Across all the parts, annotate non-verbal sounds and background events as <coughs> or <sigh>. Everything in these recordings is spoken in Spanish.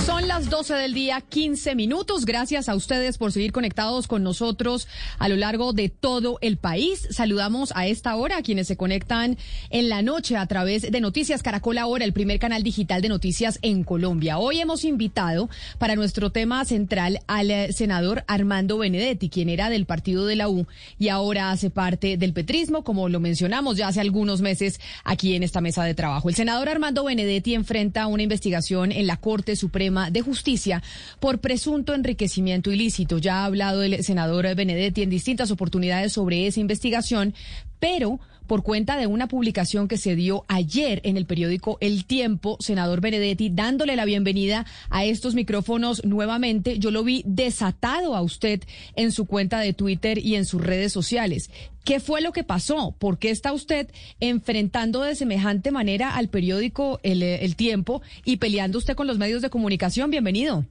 sonho. Son las 12 del día, 15 minutos. Gracias a ustedes por seguir conectados con nosotros a lo largo de todo el país. Saludamos a esta hora a quienes se conectan en la noche a través de Noticias Caracol Ahora, el primer canal digital de noticias en Colombia. Hoy hemos invitado para nuestro tema central al eh, senador Armando Benedetti, quien era del partido de la U y ahora hace parte del petrismo, como lo mencionamos ya hace algunos meses aquí en esta mesa de trabajo. El senador Armando Benedetti enfrenta una investigación en la Corte Suprema de Justicia por presunto enriquecimiento ilícito. Ya ha hablado el senador Benedetti en distintas oportunidades sobre esa investigación, pero por cuenta de una publicación que se dio ayer en el periódico El Tiempo, senador Benedetti, dándole la bienvenida a estos micrófonos nuevamente. Yo lo vi desatado a usted en su cuenta de Twitter y en sus redes sociales. ¿Qué fue lo que pasó? ¿Por qué está usted enfrentando de semejante manera al periódico El, El Tiempo y peleando usted con los medios de comunicación? Bienvenido.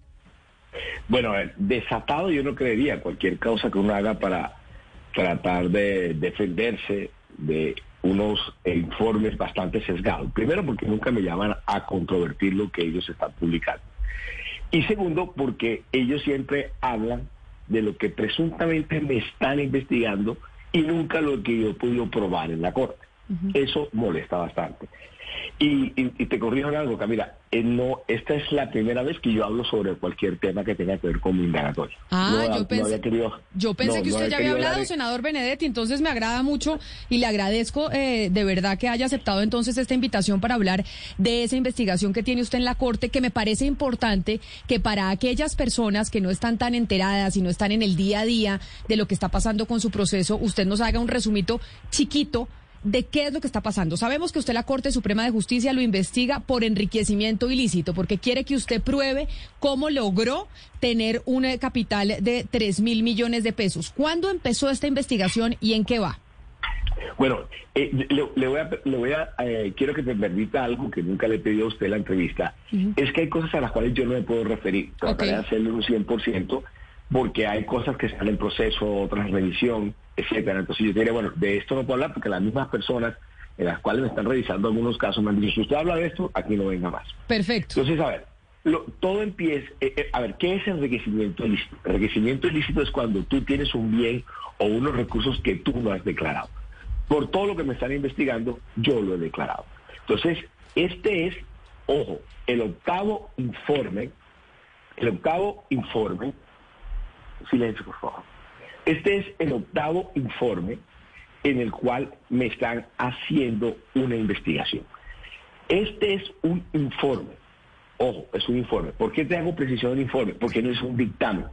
Bueno, eh, desatado yo no creería cualquier causa que uno haga para tratar de defenderse de unos informes bastante sesgados. Primero porque nunca me llaman a controvertir lo que ellos están publicando. Y segundo porque ellos siempre hablan de lo que presuntamente me están investigando y nunca lo que yo he podido probar en la corte. Eso molesta bastante. Y, y, y, te corrijo en algo, Camila. Eh, no, esta es la primera vez que yo hablo sobre cualquier tema que tenga que ver con mi indagatoria. Ah, no, yo pensé, querido, yo pensé que usted ya había hablado, hablar... senador Benedetti, entonces me agrada mucho y le agradezco eh, de verdad que haya aceptado entonces esta invitación para hablar de esa investigación que tiene usted en la Corte, que me parece importante que para aquellas personas que no están tan enteradas y no están en el día a día de lo que está pasando con su proceso, usted nos haga un resumito chiquito de qué es lo que está pasando. Sabemos que usted la Corte Suprema de Justicia lo investiga por enriquecimiento ilícito, porque quiere que usted pruebe cómo logró tener un capital de 3 mil millones de pesos. ¿Cuándo empezó esta investigación y en qué va? Bueno, eh, le, le, voy a, le voy a eh, quiero que me permita algo que nunca le he pedido a usted en la entrevista. Uh -huh. Es que hay cosas a las cuales yo no me puedo referir. Trataré okay. de hacerlo un 100% porque hay cosas que están en proceso, otras revisión, etcétera. Entonces yo diría, bueno, de esto no puedo hablar porque las mismas personas en las cuales me están revisando algunos casos me han dicho, si usted habla de esto, aquí no venga más. Perfecto. Entonces, a ver, lo, todo empieza, eh, eh, a ver, ¿qué es enriquecimiento ilícito? Enriquecimiento ilícito es cuando tú tienes un bien o unos recursos que tú no has declarado. Por todo lo que me están investigando, yo lo he declarado. Entonces, este es, ojo, el octavo informe, el octavo informe Silencio, por favor. Este es el octavo informe en el cual me están haciendo una investigación. Este es un informe. Ojo, es un informe. ¿Por qué te hago precisión del informe? Porque no es un dictamen.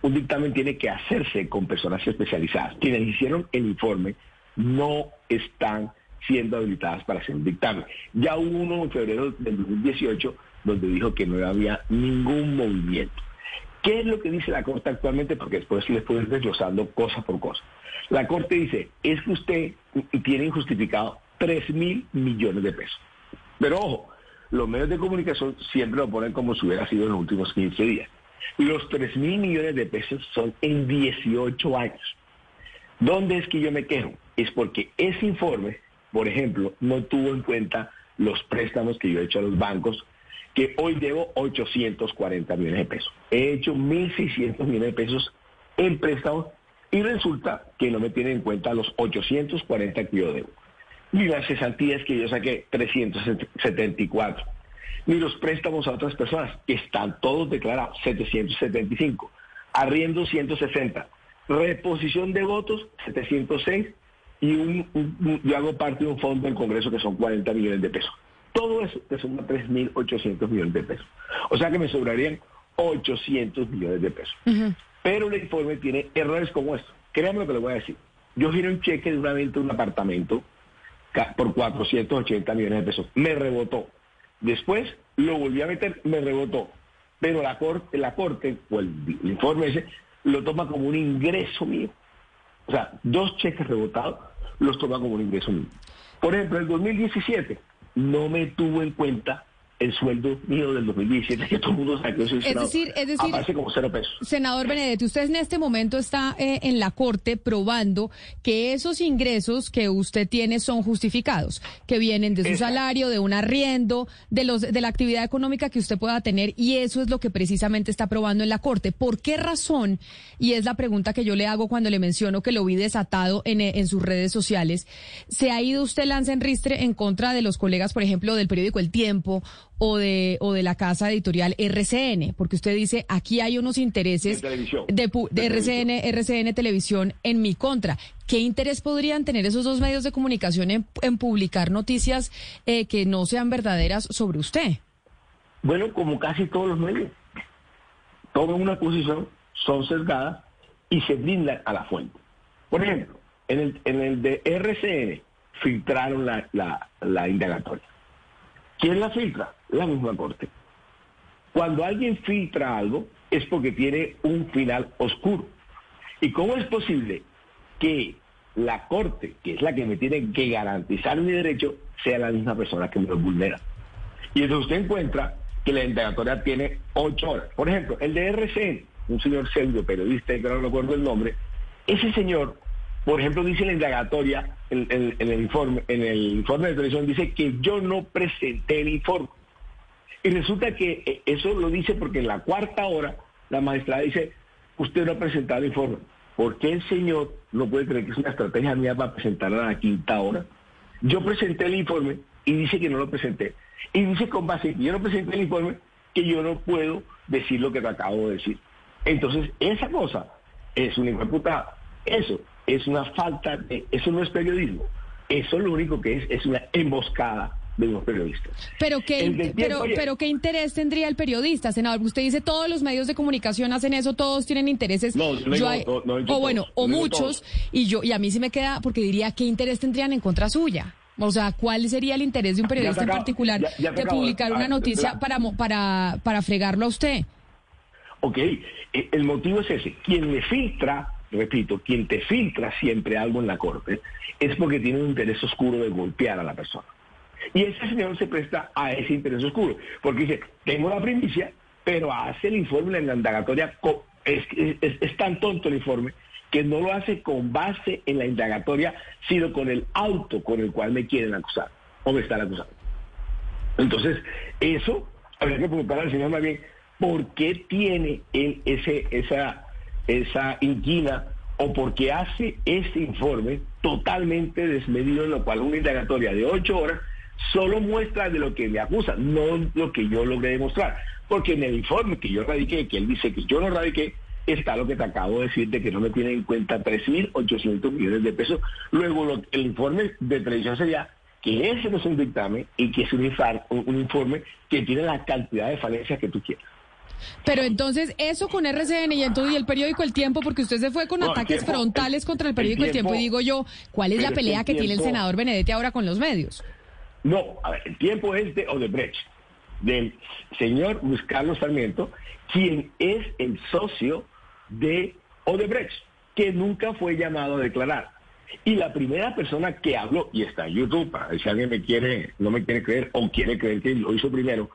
Un dictamen tiene que hacerse con personas especializadas. Quienes hicieron el informe no están siendo habilitadas para hacer un dictamen. Ya hubo uno en febrero del 2018 donde dijo que no había ningún movimiento. ¿Qué es lo que dice la Corte actualmente? Porque después les puedo ir desglosando cosa por cosa. La Corte dice, es que usted tiene injustificado 3 mil millones de pesos. Pero ojo, los medios de comunicación siempre lo ponen como si hubiera sido en los últimos 15 días. Los 3 mil millones de pesos son en 18 años. ¿Dónde es que yo me quejo? Es porque ese informe, por ejemplo, no tuvo en cuenta los préstamos que yo he hecho a los bancos que hoy debo 840 millones de pesos. He hecho 1.600 millones de pesos en préstamos y resulta que no me tienen en cuenta los 840 que yo debo. Ni las cesantías que yo saqué, 374. Ni los préstamos a otras personas, que están todos declarados, 775. arriendo 160, reposición de votos 706 y un, yo hago parte de un fondo del Congreso que son 40 millones de pesos. Todo eso te suma 3.800 millones de pesos. O sea que me sobrarían 800 millones de pesos. Pero el informe tiene errores como estos. Créanme lo que le voy a decir. Yo giré un cheque de una venta de un apartamento por 480 millones de pesos. Me rebotó. Después lo volví a meter, me rebotó. Pero la corte, la corte o el, el informe ese lo toma como un ingreso mío. O sea, dos cheques rebotados los toma como un ingreso mío. Por ejemplo, en el 2017 no me tuvo en cuenta el sueldo mío del 2017, que todo el mundo sabe que soy Es senador. decir- es decir- como cero pesos. Senador Benedetti, usted en este momento está eh, en la Corte probando que esos ingresos que usted tiene son justificados, que vienen de su Exacto. salario, de un arriendo, de los de la actividad económica que usted pueda tener y eso es lo que precisamente está probando en la Corte. ¿Por qué razón? Y es la pregunta que yo le hago cuando le menciono que lo vi desatado en, eh, en sus redes sociales. ¿Se ha ido usted lanza en ristre en contra de los colegas, por ejemplo, del periódico El Tiempo o de o de la casa editorial RCN? Porque usted dice, aquí hay unos intereses De de De RCN, RCN Televisión en mi contra. ¿Qué interés podrían tener esos dos medios de comunicación en, en publicar noticias eh, que no sean verdaderas sobre usted? Bueno, como casi todos los medios. Toman una posición, son sesgadas y se brindan a la fuente. Por ejemplo, en el, en el de RCN filtraron la, la, la indagatoria. ¿Quién la filtra? La misma corte. Cuando alguien filtra algo es porque tiene un final oscuro. ¿Y cómo es posible que la corte, que es la que me tiene que garantizar mi derecho, sea la misma persona que me lo vulnera? Y entonces usted encuentra que la indagatoria tiene ocho horas. Por ejemplo, el de RCN, un señor pseudo periodista, que no recuerdo el nombre, ese señor, por ejemplo, dice la indagatoria, en- en el informe, en el informe de televisión, dice que yo no presenté el informe. Y resulta que eh, eso lo dice porque en la cuarta hora la magistrada dice, usted no ha presentado el informe. ¿Por qué el señor no puede creer que es una estrategia mía para presentarla a la quinta hora? Yo presenté el informe y dice que no lo presenté. Y dice con base que yo no presenté el informe que yo no puedo decir lo que te acabo de decir. Entonces, esa cosa es una imputada. Eso es una falta de... Eso no es periodismo. Eso lo único que es es una emboscada de los periodistas. Pero qué, pero, pero qué interés tendría el periodista, senador. Usted dice todos los medios de comunicación hacen eso, todos tienen intereses. No, yo hay- no o bueno, todos, o muchos. Y yo y a mí sí me queda porque diría qué interés tendrían en contra suya. O sea, ¿cuál sería el interés de un periodista en particular ya- ya se de publicar Ah, una noticia la- para para para fregarlo a usted? Ok, eh, el motivo es ese. Quien me filtra, repito, quien te filtra siempre algo en la corte es porque tiene un interés oscuro de golpear a la persona. Y ese señor se presta a ese interés oscuro, porque dice, tengo la primicia, pero hace el informe en la indagatoria, es, es- es tan tonto el informe que no lo hace con base en la indagatoria, sino con el auto con el cual me quieren acusar o me están acusando. Entonces, eso habría que preguntar al señor más bien, ¿por qué tiene él ese, esa, esa inquina o por qué hace este informe totalmente desmedido, en lo cual una indagatoria de ocho horas solo muestra de lo que me acusa, no lo que yo logré demostrar? Porque en el informe que yo radiqué, que él dice que yo no radiqué, está lo que te acabo de decir de que no me tienen en cuenta 3.800 millones de pesos. Luego lo- el informe de televisión sería que ese no es un dictamen y que es un, infar- un- un informe que tiene la cantidad de falencias que tú quieras. Pero entonces, eso con RCN y entonces y el periódico El Tiempo, porque usted se fue con No, el ataques Tiempo- frontales el- contra el el periódico El Tiempo, y digo yo, ¿cuál es la pelea el que tiene el senador Benedetti ahora con los medios? No, a ver, el tiempo es de Odebrecht, del señor Luis Carlos Sarmiento, quien es el socio de Odebrecht, que nunca fue llamado a declarar. Y la primera persona que habló, y está en YouTube, para ver si alguien me quiere, no me quiere creer o quiere creer que lo hizo primero,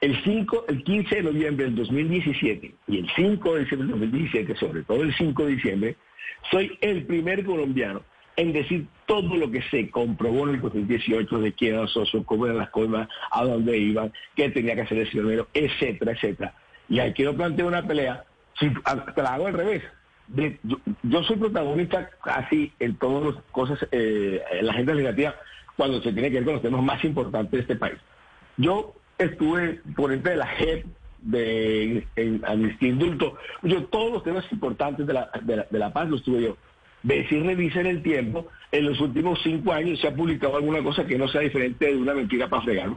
el 5, el 15 de noviembre del 2017 y el 5 de diciembre del 2017, sobre todo el 5 de diciembre, soy el primer colombiano en decir todo lo que se comprobó en el 2018 de quién era el socio, cómo eran las cosas, a dónde iban, qué tenía que hacer el Mero, etcétera, etcétera. Y aquí no planteo una pelea, si, a- te la hago al revés. Yo, soy protagonista casi en todas las cosas, eh, en la agenda legislativa, cuando se tiene que ver con los temas más importantes de este país. Yo estuve ponente de la JEP de amnistía indulto. Yo todos los temas importantes de la, de la, de la paz los tuve yo. Si revisen el tiempo, en los últimos cinco años se ha publicado alguna cosa que no sea diferente de una mentira para fregar.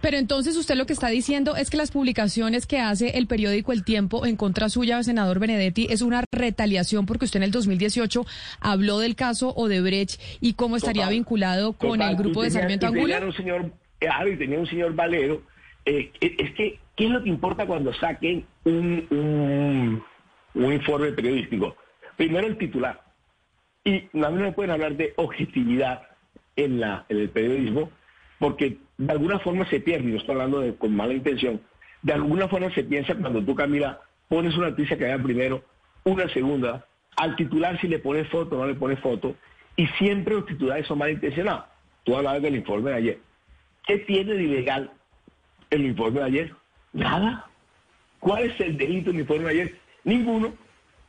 Pero entonces usted lo que está diciendo es que las publicaciones que hace el periódico El Tiempo en contra suya, senador Benedetti, es una retaliación porque usted en el 2018 habló del caso Odebrecht y cómo estaría Total, vinculado con Total, el grupo de Sarmiento y tenía Angulo. un señor, y tenía un señor Valero. eh, es que, ¿qué es lo que importa cuando saquen un, un, un informe periodístico? Primero el titular. Y a no me pueden hablar de objetividad en el periodismo, porque de alguna forma se pierde, y no estoy hablando de, con mala intención, de alguna forma se piensa cuando tú, Camila, pones una noticia que vaya primero, una segunda, al titular si le pones foto o no le pones foto, y siempre los titulares son malintencionados. Tú hablabas del informe de ayer. ¿Qué tiene de ilegal el informe de ayer? Nada. ¿Cuál es el delito del informe de ayer? Ninguno.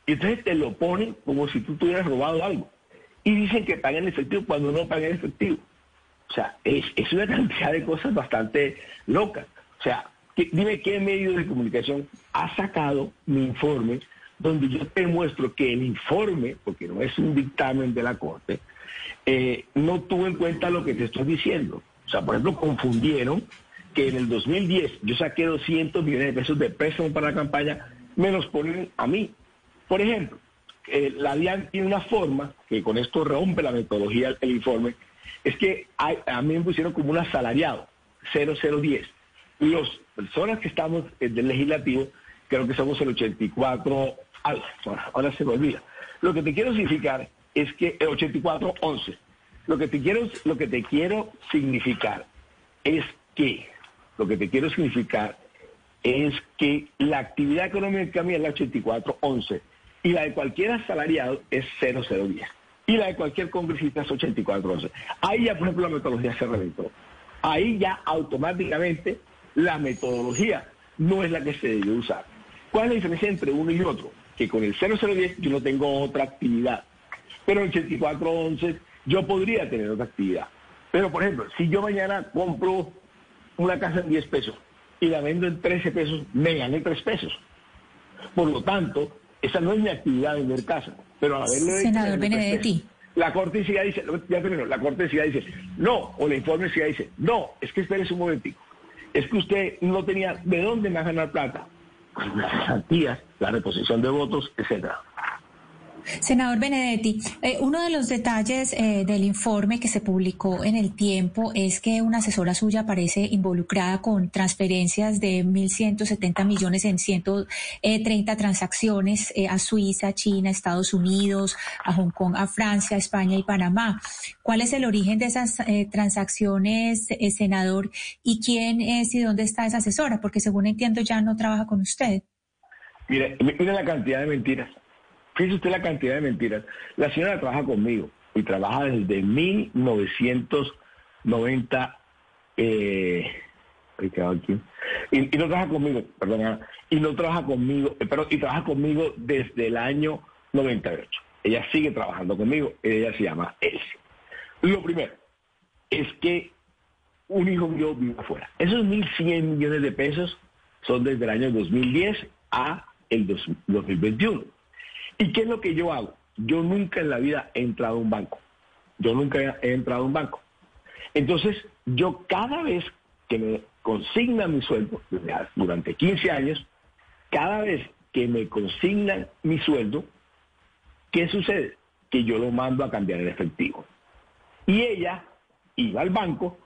Y entonces te lo ponen como si tú tuvieras robado algo. Y dicen que pagan efectivo cuando no pagan efectivo. O sea, es, una cantidad de cosas bastante locas. O sea, dime qué medio de comunicación ha sacado mi informe donde yo te muestro que el informe, porque no es un dictamen de la Corte, eh, no tuvo en cuenta lo que te estoy diciendo. O sea, por ejemplo, confundieron que en el 2010 yo saqué 200 millones de pesos de préstamo para la campaña, me los ponen a mí. Por ejemplo, eh, la DIAN tiene una forma, que con esto rompe la metodología el informe, es que hay- a mí me pusieron como un asalariado, 0010. Las personas que estamos eh, del legislativo, creo que somos el 84, ay, ahora se me olvida. Lo que te quiero significar es que el 8411, lo que te quiero, lo que te quiero significar es que, lo que te quiero significar es que la actividad económica mía es la 8411 y la de cualquier asalariado es 0010 y la de cualquier congresista es 8411. Ahí ya, por ejemplo, la metodología se reventó. Ahí ya automáticamente la metodología no es la que se debe usar. ¿Cuál es la diferencia entre uno y otro? Que con el 0010 yo no tengo otra actividad, pero en el 8411 yo podría tener otra actividad. Pero, por ejemplo, si yo mañana compro una casa en 10 pesos y la vendo en 13 pesos, me gané 3 pesos. Por lo tanto, esa no es mi actividad vender casa. Pero al haberlo hecho, Senador Benedetti. La Corte sigue dice, ya terminó, la Corte dice, no, o el informe dice, no, es que espérese un momentico. Es que usted no tenía de dónde más ganar plata. Las cesantías, la reposición de votos, etcétera. Senador Benedetti, eh, uno de los detalles eh, del informe que se publicó en el tiempo es que una asesora suya aparece involucrada con transferencias de 1.170 millones en 130 transacciones eh, a Suiza, China, Estados Unidos, a Hong Kong, a Francia, España y Panamá. ¿Cuál es el origen de esas transacciones, senador? ¿Y quién es y dónde está esa asesora? Porque según entiendo ya no trabaja con usted. Mire, mire la cantidad de mentiras. Fíjese usted la cantidad de mentiras. La señora trabaja conmigo y trabaja desde 1990. Eh, aquí. Y, no trabaja conmigo, perdona, y no trabaja conmigo, eh, pero y trabaja conmigo desde el año 98. Ella sigue trabajando conmigo, ella se llama Elsie. Lo primero es que un hijo mío vive afuera. Esos 1.100 millones de pesos son desde el año 2010 a el dos- 2021. ¿Y qué es lo que yo hago? Yo nunca en la vida he entrado a un banco. Yo nunca he entrado a un banco. Entonces, yo cada vez que me consignan mi sueldo, durante 15 años, cada vez que me consignan mi sueldo, ¿qué sucede? Que yo lo mando a cambiar en efectivo. Y ella iba al banco,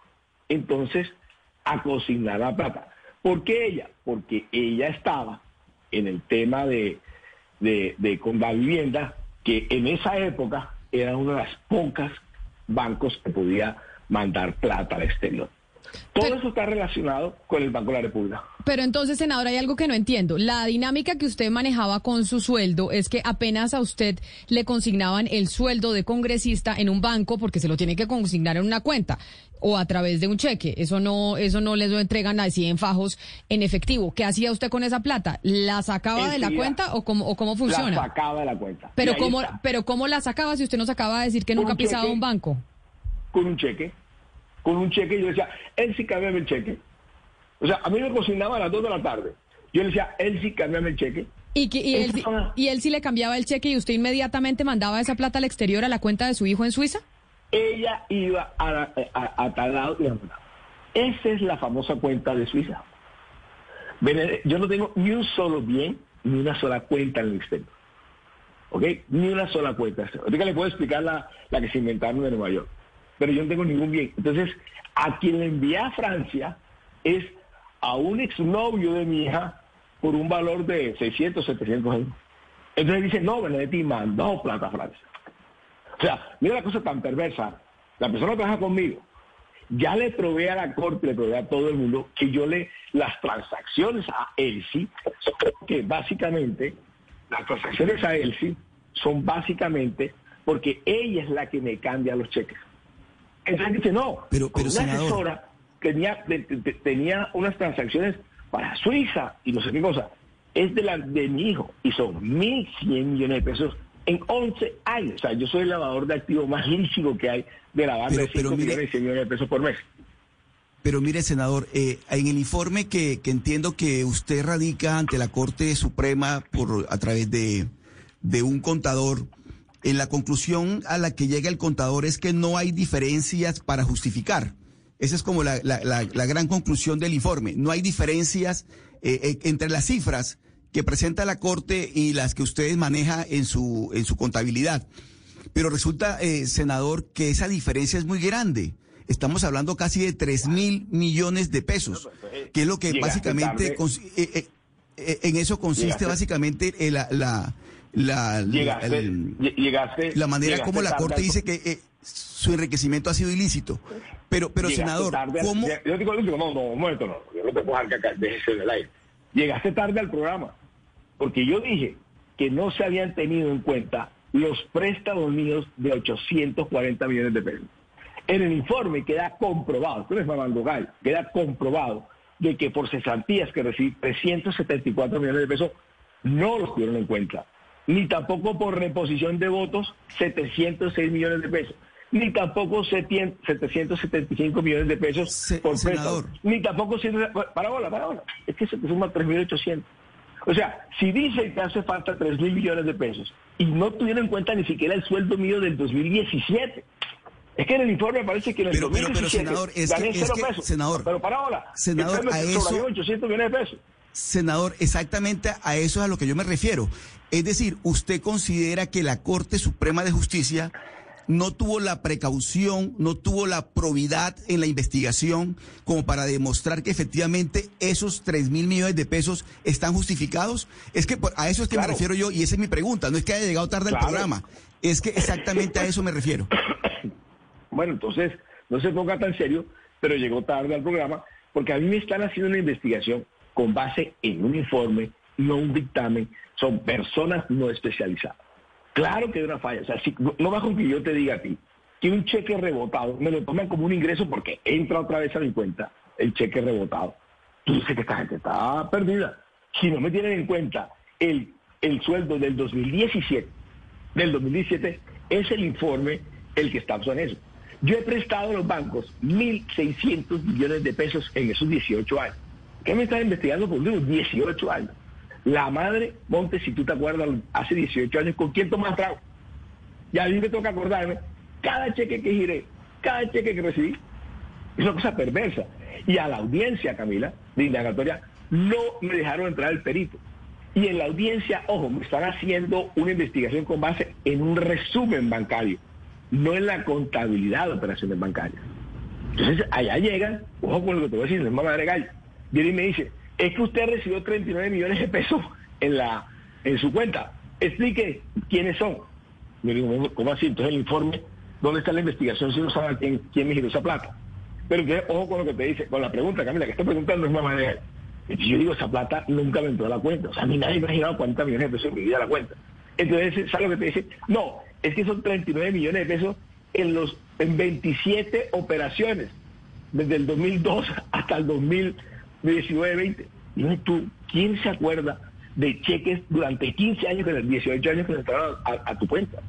entonces, a consignar la plata. ¿Por qué ella? Porque ella estaba en el tema de, de, de con la vivienda, que en esa época era uno de las pocas bancos que podía mandar plata al exterior. Todo Pero- eso está relacionado con el Banco de la República. Pero entonces, senador, hay algo que no entiendo. La dinámica que usted manejaba con su sueldo es que apenas a usted le consignaban el sueldo de congresista en un banco porque se lo tiene que consignar en una cuenta o a través de un cheque. Eso no, eso no les lo entregan así en fajos en efectivo. ¿Qué hacía usted con esa plata? ¿La sacaba de la cuenta o cómo, o cómo La funciona? sacaba de la cuenta. Pero cómo, está. pero cómo la sacaba si usted nos acaba de decir que nunca ha pisado un banco. con un cheque, con un cheque, y yo decía, él sí cámbiame el cheque. O sea, a mí me cocinaba a las 2 de la tarde. Yo le decía, él sí, cámbiame el cheque. ¿Y, que- y él, y él sí le cambiaba el cheque y usted inmediatamente mandaba esa plata al exterior a la cuenta de su hijo en Suiza? Ella iba a, la- a- a tal lado y la mandaba. Esa es la famosa cuenta de Suiza. Benede- Yo no tengo ni un solo bien, ni una sola cuenta en el exterior. ¿Ok? Ni una sola cuenta. Ahorita le puedo explicar la, la que se inventaron de Nueva York. Pero yo no tengo ningún bien. Entonces, a quien le envié a Francia es a un exnovio de mi hija por un valor de 600, 700 euros. Entonces dice, no, Benedetti mandó plata a Francia. O sea, mira la cosa tan perversa. La persona trabaja conmigo ya le provee a la corte, le provee a todo el mundo que yo le las transacciones a Elsie, que básicamente las transacciones a Elsie son básicamente porque ella es la que me cambia los cheques. Entonces dice, no, Pero- pero, una senador. asesora tenía, de- de- tenía unas transacciones para Suiza y no sé qué cosa. Es de la de mi hijo y son 1.100 millones de pesos en 11 años. O sea, yo soy el lavador de activos más lícito que hay de la banda Pero- de 5 pero mire- millones y 100 millones de pesos por mes. Pero mire, senador, eh, en el informe que, que entiendo que usted radica ante la Corte Suprema por a través de, de un contador, en la conclusión a la que llega el contador es que no hay diferencias para justificar. Esa es como la, la- la- la gran conclusión del informe. No hay diferencias eh, eh, entre las cifras que presenta la Corte y las que ustedes maneja en su, en su contabilidad. Pero resulta, eh, senador, que esa diferencia es muy grande. Estamos hablando casi de 3 mil millones de pesos, que es lo que Llegaste básicamente, eh, eh, eh, en eso consiste Llegaste- básicamente eh, la, la, Llegaste, el- lle- llegaste, la manera llegaste como la Corte al- dice que eh, su enriquecimiento ha sido ilícito. Pero, pero llegaste senador, tarde ¿cómo? Yo digo, no, no, un momento, no, yo no te puedo dejar que déjese del aire. Llegaste tarde al programa, porque yo dije que no se habían tenido en cuenta los préstamos míos de 840 millones de pesos. En el informe queda comprobado, esto no es mamando gallo, queda comprobado de que por cesantías que recibí 374 millones de pesos no los tuvieron en cuenta, ni tampoco por reposición de votos 706 millones de pesos, ni tampoco 700 775 millones de pesos Se- por préstamo, ni tampoco 100 para bola, para bola, es que se te suma 3.800. O sea, si dice que hace falta 3 mil millones de pesos y no tuvieron en cuenta ni siquiera el sueldo mío del 2017. Es que en el informe parece que en el Pero- pero- pero, 2017 senador, es gané que- es cero que, pesos. senador, pero para ahora, senador, a eso- sobraron 800 millones de pesos. Senador, exactamente a eso es a lo que yo me refiero. Es decir, usted considera que la Corte Suprema de Justicia no tuvo la precaución, no tuvo la probidad en la investigación como para demostrar que efectivamente esos 3 mil millones de pesos están justificados. Es que por- a eso es que Claro. me refiero yo y esa es mi pregunta. No es que haya llegado tarde Claro. al programa, es que exactamente a eso me refiero. <coughs> Bueno, entonces, no se ponga tan serio, pero llegó tarde al programa, porque a mí me están haciendo una investigación con base en un informe, no un dictamen, son personas no especializadas. Claro que hay una falla, o sea, no con que yo te diga a ti que un cheque rebotado me lo toman como un ingreso porque entra otra vez a mi cuenta el cheque rebotado. Tú dices que esta gente está perdida. Si no me tienen en cuenta el, el sueldo del 2017, del 2017, es el informe el que está en eso. Yo he prestado a los bancos 1.600 millones de pesos en esos 18 años. ¿Qué me están investigando por unos 18 años? La madre, Montes, si tú te acuerdas, hace 18 años, ¿con quién tomas trago? Y a mí me toca acordarme, cada cheque que giré, cada cheque que recibí, es una cosa perversa. Y a la audiencia, Camila, de indagatoria, no me dejaron entrar el perito. Y en la audiencia, ojo, me están haciendo una investigación con base en un resumen bancario, no en la contabilidad de operaciones bancarias. Entonces, allá llegan, ojo con lo que te voy a decir, no es mamá de gallo. Viene y me dice, es que usted recibió 39 millones de pesos en la en su cuenta. Explique quiénes son. Yo digo, ¿cómo así? Entonces el informe, ¿dónde está la investigación si no saben quién, quién me giró esa plata? Pero entonces, ojo con lo que te dice, con la pregunta, Camila, que está preguntando es mamá de. Y yo digo, esa plata nunca me entró a la cuenta. O sea, a mí nadie me ha girado 40 millones de pesos en mi vida a la cuenta. Entonces, ¿sabes lo que te dice? No, es que son 39 millones de pesos en los en 27 operaciones, desde el 2002 hasta el 2019-20. Dime tú, ¿quién se acuerda de cheques durante 15 años, que en 18 años que le entraron a, tu cuenta?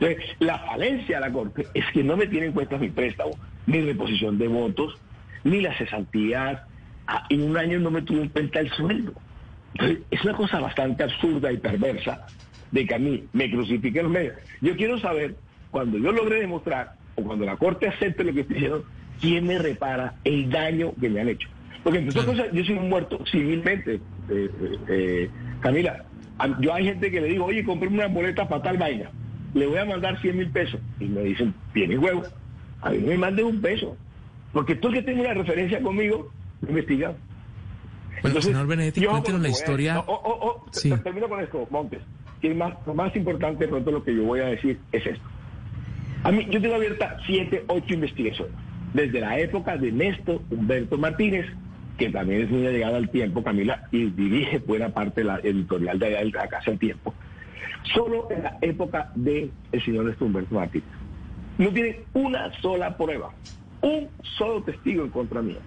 Entonces, la falencia de la Corte es que no me tiene en cuenta mi préstamo, ni reposición de votos, ni las cesantías. Ah, en un año no me tuvo en cuenta el sueldo. Entonces, es una cosa bastante absurda y perversa de que a mí me crucifiquen los medios. Yo quiero saber, cuando yo logre demostrar, o cuando la Corte acepte lo que estoy diciendo, quién me repara el daño que me han hecho. Porque otras cosas, yo soy un muerto civilmente, eh, eh, eh, Camila. Yo hay gente que le digo, oye, compré una boleta para tal vaina, le voy a mandar 100 mil pesos. Y me dicen, tiene huevo, a mí me manden un peso. Porque tú que tienes una referencia conmigo, me investigan. Bueno, señor Benedetti, yo cuéntenos la historia. no, oh, oh, oh, Sí. te- Termino con esto, Montes. Que es más, lo más importante pronto lo que yo voy a decir es esto. A mí, yo tengo abierta siete, ocho investigaciones. Desde la época de Néstor Humberto Martínez, que también es muy llegado al tiempo, Camila, y dirige buena parte de la editorial de de la Casa Tiempo. Solo en la época del señor Humberto Martínez. No tienen una sola prueba, un solo testigo en contra mía.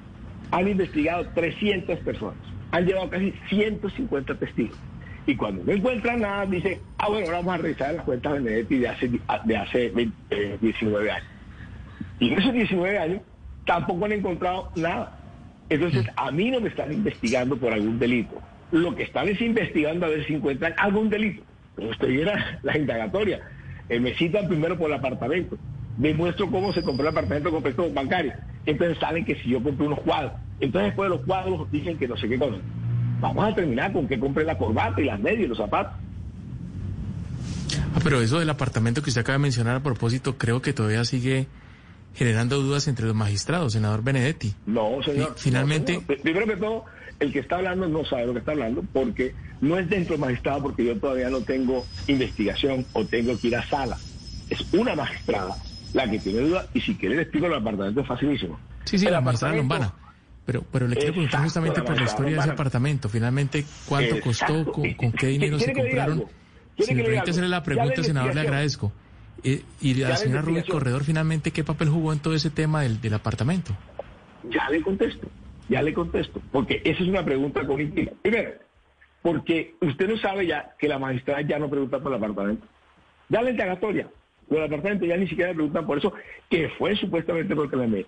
Han investigado 300 personas, han llevado casi 150 testigos. Y cuando no encuentran nada, dicen, ah, bueno, ahora vamos a revisar las cuentas de Benedetti de hace, de hace 20, eh, 19 años. Y en esos 19 años tampoco han encontrado nada. Entonces, a mí no me están investigando por algún delito. Lo que están es investigando a ver si encuentran algún delito. Pero usted viera la indagatoria. Eh, me citan primero por el apartamento. Demuestro cómo se compró el apartamento con préstamo bancario. Entonces salen que si yo compré unos cuadros. Entonces después de los cuadros dicen que no sé qué cosa. Vamos a terminar con que compré la corbata y las medias y los zapatos. Ah, pero eso del apartamento que usted acaba de mencionar a propósito, creo que todavía sigue generando dudas entre los magistrados, senador Benedetti. No, señor. Fi- finalmente- no, señor. Primero que todo, el que está hablando no sabe lo que está hablando porque no es dentro del magistrado porque yo todavía no tengo investigación o tengo que ir a sala. Es una magistrada la que tiene duda y si quiere le explico el apartamento es facilísimo. Sí, sí, El la magistrada Lombana. Pero, pero le quiero preguntar justamente la por la historia de ese apartamento. Finalmente, ¿cuánto costó? ¿Con, con qué dinero se ¿Quiere que le diga compraron? Si me permite hacerle la pregunta, senador, le agradezco. Eh, y la señora Rubí. Corredor, finalmente, ¿qué papel jugó en todo ese tema del, del apartamento? Ya le contesto, ya le contesto, porque esa es una pregunta cognitiva. Primero, porque usted no sabe ya que la magistrada ya no pregunta por el apartamento. Ya la indagatoria, por el apartamento ya ni siquiera le preguntan por eso, que fue supuestamente porque me, me,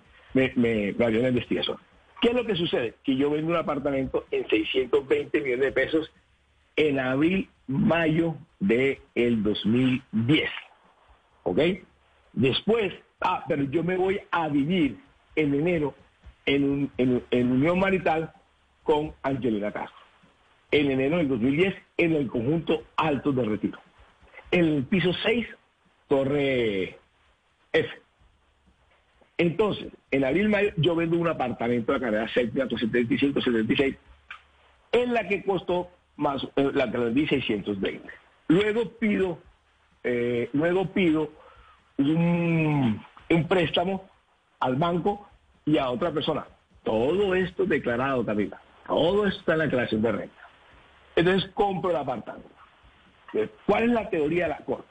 me, me abrió la investigación. ¿Qué es lo que sucede? Que yo vendo un apartamento en 620 millones de pesos en abril, mayo del el 2010. ¿Ok? Después, ah, pero yo me voy a vivir en enero en, en- unión marital con Angelina Castro. En enero del 2010 en el conjunto Altos de Retiro. En el piso 6, Torre F. Entonces, en abril, mayo, yo vendo un apartamento de la carrera séptima, 75, 76, en la que costó más, eh, la que vendí 620. Luego pido, eh, luego pido un, préstamo al banco y a otra persona. Todo esto declarado, Camila. Todo esto está en la declaración de renta. Entonces compro el apartamento. ¿Cuál es la teoría de la Corte?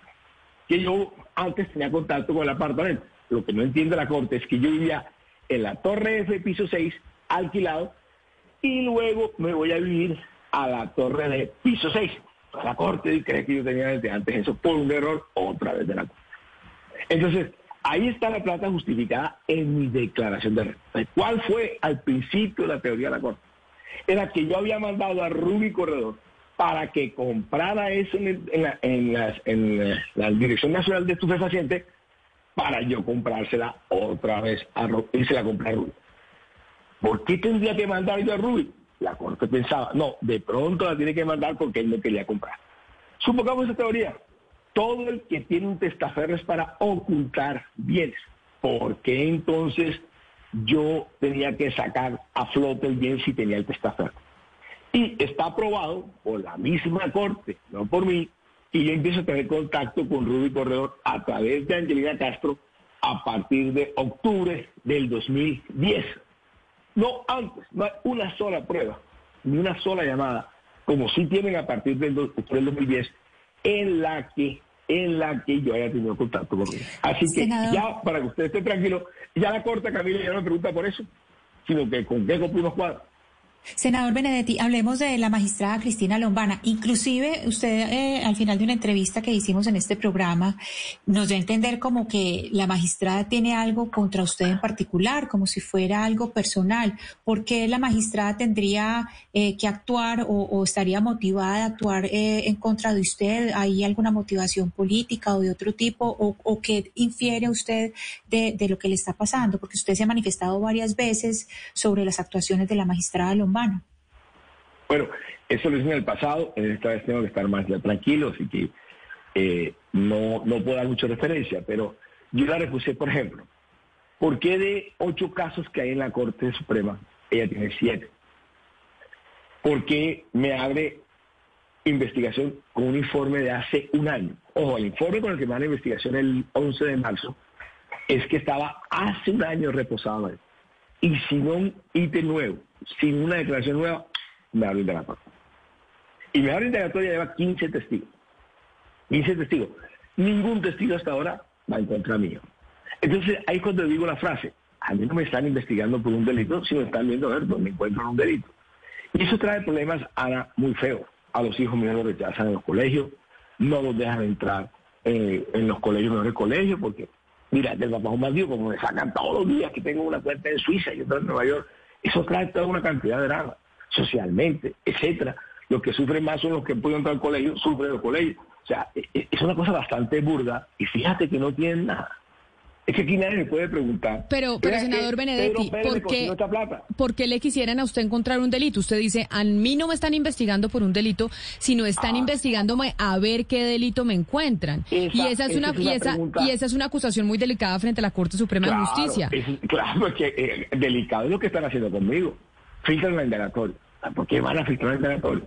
Que yo antes tenía contacto con el apartamento. Lo que no entiende la Corte es que yo vivía en la Torre F, piso 6, alquilado, y luego me voy a vivir a la Torre de piso 6. La Corte cree que yo tenía desde antes eso por un error otra vez de la Corte. Entonces, ahí está la plata justificada en mi declaración de renta. ¿Cuál fue al principio la teoría de la Corte? Era que yo había mandado a Ruby Corredor para que comprara eso en, el- en la, en la- Dirección Nacional de Estupefacientes para yo comprársela otra vez a Ruby y se la compré a Ruby. ¿Por qué tendría que mandar yo a Ruby? La Corte pensaba, no, de pronto la tiene que mandar porque él no quería comprar. Supongamos esa teoría. Todo el que tiene un testaferro es para ocultar bienes. ¿Por qué entonces yo tenía que sacar a flote el bien si tenía el testaferro? Y está aprobado por la misma Corte, no por mí, y yo empiezo a tener contacto con Ruby Corredor a través de Angelina Castro a partir de octubre del 2010. No antes, no hay una sola prueba, ni una sola llamada, como sí tienen a partir del, do- del 2010, en la que en la que yo haya tenido contacto con ella. Así que Senador. ya, para que usted esté tranquilo, ya la Corte Camila ya no me pregunta por eso, sino que con qué compré unos cuadros. Senador Benedetti, hablemos de la magistrada Cristina Lombana. Inclusive usted eh, al final de una entrevista que hicimos en este programa nos dio a entender como que la magistrada tiene algo contra usted en particular, como si fuera algo personal. ¿Por qué la magistrada tendría eh, que actuar o, estaría motivada a actuar eh, en contra de usted? ¿Hay alguna motivación política o de otro tipo? ¿O, o qué infiere usted de, de lo que le está pasando? Porque usted se ha manifestado varias veces sobre las actuaciones de la magistrada Lombana. Bueno, eso lo hice en el pasado, en esta vez tengo que estar más ya tranquilo, así que eh, no, no puedo dar mucha referencia, pero yo la repuse, por ejemplo, ¿por qué de ocho casos que hay en la Corte Suprema, ella tiene siete? ¿Por qué me abre investigación con un informe de hace un año? Ojo, el informe con el que me da la investigación el 11 de marzo es que estaba hace un año reposado. Y sin un ítem nuevo, sin una declaración nueva, me habla indagatoria. Y me habla indagatoria lleva 15 testigos. 15 testigos. Ningún testigo hasta ahora va en contra mío. Entonces, ahí cuando digo la frase, a mí no me están investigando por un delito, sino están viendo a ver dónde encuentran un delito. Y eso trae problemas, Ana, muy feos. A los hijos míos los rechazan en los colegios, no los dejan entrar eh, en los colegios, mejores colegios, porque, mira, del papá un bandido, como me sacan todos los días que tengo una cuenta en Suiza y otra en Nueva York, eso trae toda una cantidad de drama, socialmente, etcétera. Los que sufren más son los que pueden entrar al colegio, sufren el colegio. O sea, e, e, es una cosa bastante burda y fíjate que no tienen nada. Es que aquí nadie me puede preguntar. Pero, pero senador Benedetti, ¿por qué, ¿por qué, le quisieran a usted encontrar un delito? Usted dice, a mí no me están investigando por un delito, sino están ah. investigándome a ver qué delito me encuentran. y esa es una, y, esa, y esa es una acusación muy delicada frente a la Corte Suprema de Justicia. claro, es que eh, delicado es lo que están haciendo conmigo. Filtran la indagatoria. ¿Por qué van a filtrar la indagatoria?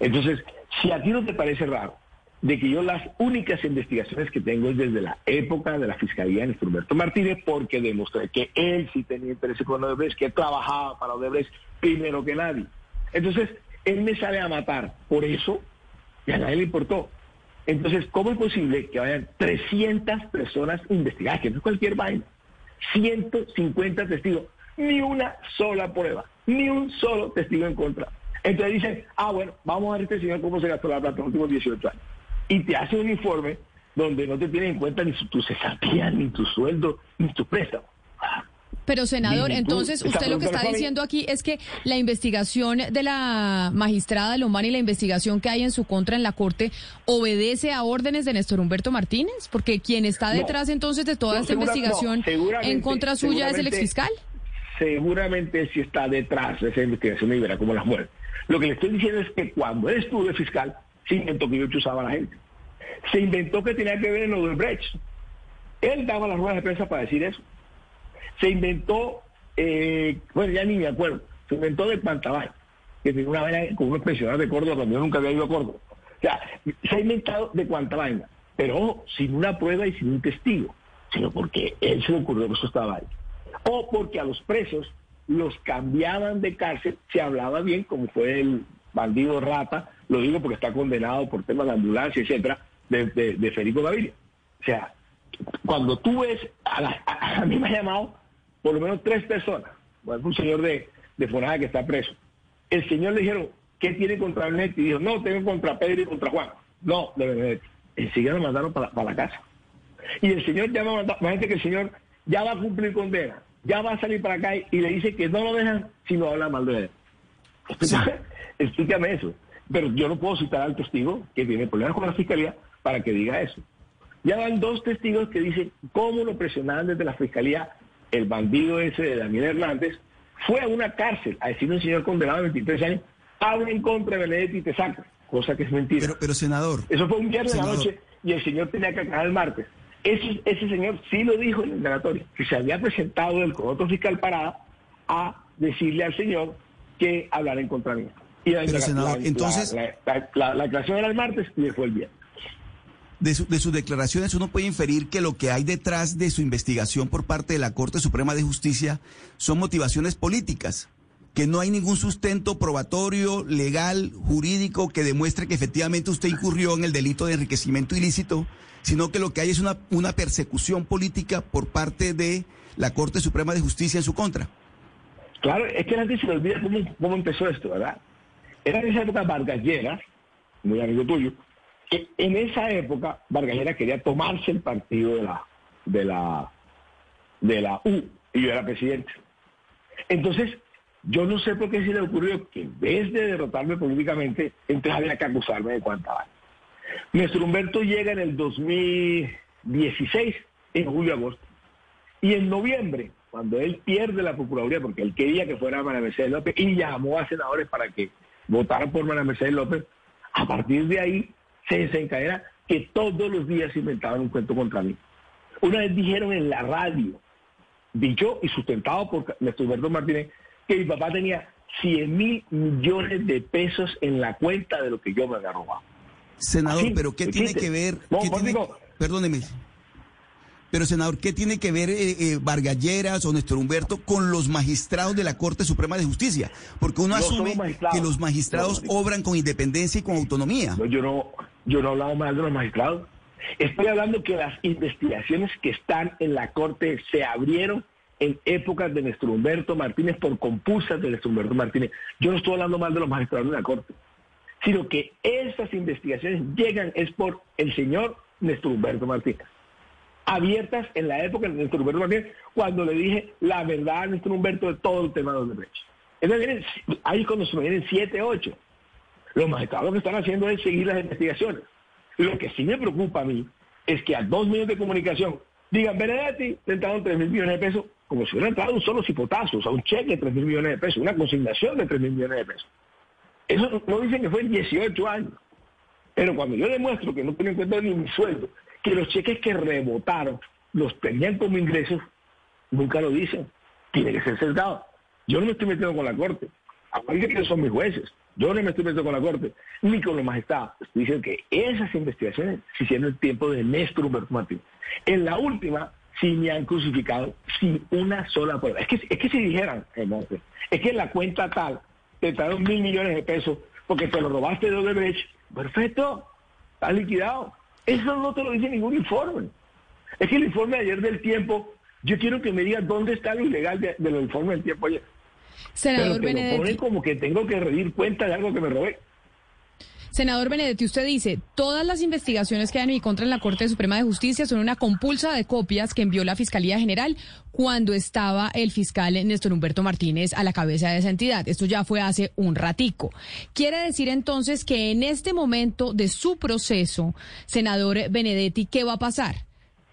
Entonces, si a ti no te parece raro de que yo las únicas investigaciones que tengo es desde la época de la Fiscalía de Humberto Martínez, porque demostré que él sí tenía interés con Odebrecht, que trabajaba para Odebrecht primero que nadie. Entonces, él me sale a matar por eso y a nadie le importó. Entonces, ¿cómo es posible que vayan 300 personas investigadas, que no es cualquier vaina? 150 testigos, ni una sola prueba, ni un solo testigo en contra. Entonces dicen, ah, bueno, vamos a ver este señor cómo se gastó la plata en los últimos 18 años y te hace un informe donde no te tienen en cuenta ni tu cesantía, ni tu sueldo, ni tu préstamo. Pero senador, entonces usted lo que está diciendo aquí es que la investigación de la magistrada Lomani y la investigación que hay en su contra en la Corte obedece a órdenes de Néstor Humberto Martínez, porque quien está detrás entonces de toda esta investigación en contra suya es el exfiscal. Seguramente si está detrás de esa investigación y verá cómo las muere. Lo que le estoy diciendo es que cuando él estuvo de fiscal, se inventó que yo chuzaba a la gente. Se inventó que tenía que ver en lo del Brecht. Él daba las ruedas de prensa para decir eso. Se inventó, eh, bueno, ya ni me acuerdo, se inventó de Pantabay, que tiene una vaina con unos pensionados de Córdoba cuando yo nunca había ido a Córdoba. O sea, se ha inventado de cuánta vaina, pero sin una prueba y sin un testigo, sino porque él se le ocurrió que eso estaba ahí. O porque a los presos los cambiaban de cárcel, se hablaba bien, como fue el bandido rata, lo digo porque está condenado por temas de ambulancia, etcétera, de, de, Federico Gaviria. O sea, cuando tú ves, a, mí me ha llamado por lo menos tres personas, un señor de, de Fonada que está preso. El señor le dijeron, ¿qué tiene contra Benedetti? Y dijo, no, tengo contra Pedro y contra Juan. No, de Benedetti. Enseguida lo mandaron para, para la casa. Y el señor ya va a imagínate que el señor ya va a cumplir condena, ya va a salir para acá y, le dice que no lo dejan si no habla mal de él. <laughs> Explícame eso. Pero yo no puedo citar al testigo que tiene problemas con la fiscalía para que diga eso. Ya van dos testigos que dicen cómo lo presionaban desde la fiscalía el bandido ese de Daniel Hernández. Fue a una cárcel a decirle a un señor condenado de 23 años, habla en contra de Benedetti y te saca. Cosa que es mentira. Pero, pero senador. Eso fue un viernes de la noche y el señor tenía que acabar el martes. Ese, ese señor sí lo dijo en el indagatorio, que se había presentado el con otro fiscal parada a decirle al señor que hablara en contra mía. Y la, entonces... La, declaración era el martes y fue el viernes. De, de, sus declaraciones uno puede inferir que lo que hay detrás de su investigación por parte de la Corte Suprema de Justicia son motivaciones políticas, que no hay ningún sustento probatorio, legal, jurídico que demuestre que efectivamente usted incurrió en el delito de enriquecimiento ilícito, sino que lo que hay es una, una persecución política por parte de la Corte Suprema de Justicia en su contra. Claro, es que la gente se le olvida cómo, cómo empezó esto, ¿verdad? Era en esa época Vargas Lleras, muy amigo tuyo, que en esa época Vargas Lleras quería tomarse el partido de la, de la, de la U, y yo era presidente. Entonces, yo no sé por qué se le ocurrió que en vez de derrotarme políticamente, entonces había que acusarme de cuánta vaina. Nuestro Humberto llega en el 2016, en julio-agosto, y en noviembre, cuando él pierde la Procuraduría, porque él quería que fuera María Mercedes López, y llamó a senadores para que votaran por María Mercedes López, a partir de ahí se desencadena que todos los días inventaban un cuento contra mí. Una vez dijeron en la radio, dicho y sustentado por nuestro Humberto Martínez, que mi papá tenía 100 mil millones de pesos en la cuenta de lo que yo me había robado. Senador, Así, pero ¿qué tiene que ver? No, qué tiene- perdóneme. Pero, senador, ¿qué tiene que ver eh, eh, Vargas Lleras o Néstor Humberto con los magistrados de la Corte Suprema de Justicia? Porque uno No asume que los magistrados no. obran con independencia y con autonomía. No, yo no, yo no he hablado mal de los magistrados. Estoy hablando que las investigaciones que están en la Corte se abrieron en épocas de Néstor Humberto Martínez por compulsas de Néstor Humberto Martínez. Yo no estoy hablando mal de los magistrados de la Corte, sino que esas investigaciones llegan es por el señor Néstor Humberto Martínez. Abiertas en la época de Néstor Humberto Martínez, cuando le dije la verdad a Néstor Humberto de todo el tema de los derechos. Entonces, ahí cuando se me vienen siete, ocho. Los magistrados lo que están haciendo es seguir las investigaciones. Lo que sí me preocupa a mí es que a dos medios de comunicación digan, Benedetti, le entraron 3 mil millones de pesos, como si hubiera entrado un solo cipotazo, o sea, un cheque de 3 mil millones de pesos, una consignación de 3 mil millones de pesos. Eso no dicen que fue en 18 años. Pero cuando yo demuestro que no tengo en cuenta ni mi sueldo, que los cheques que rebotaron los tenían como ingresos, nunca lo dicen. Tiene que ser sesgado. Yo no me estoy metiendo con la Corte. Acuérdense que son mis jueces. Yo no me estoy metiendo con la Corte, ni con los magistrados. Diciendo que esas investigaciones se hicieron en tiempo de Néstor Humberto Martínez. En la última, sí me han crucificado sin una sola prueba. Es que, es que si dijeran, eh, es que en la cuenta tal te trajeron mil millones de pesos porque te lo robaste de Odebrecht, perfecto, está liquidado. Eso no te lo dice ningún informe. Es que el informe de ayer del tiempo, yo quiero que me digas dónde está lo ilegal de, de los informes del tiempo ayer. Senador Pero te lo ponen como que tengo que rendir cuenta de algo que me robé. Senador Benedetti, usted dice, todas las investigaciones que hay en mi contra en la Corte Suprema de Justicia son una compulsa de copias que envió la Fiscalía General cuando estaba el fiscal Néstor Humberto Martínez a la cabeza de esa entidad. Esto ya fue hace un ratico. Quiere decir entonces que en este momento de su proceso, senador Benedetti, ¿qué va a pasar?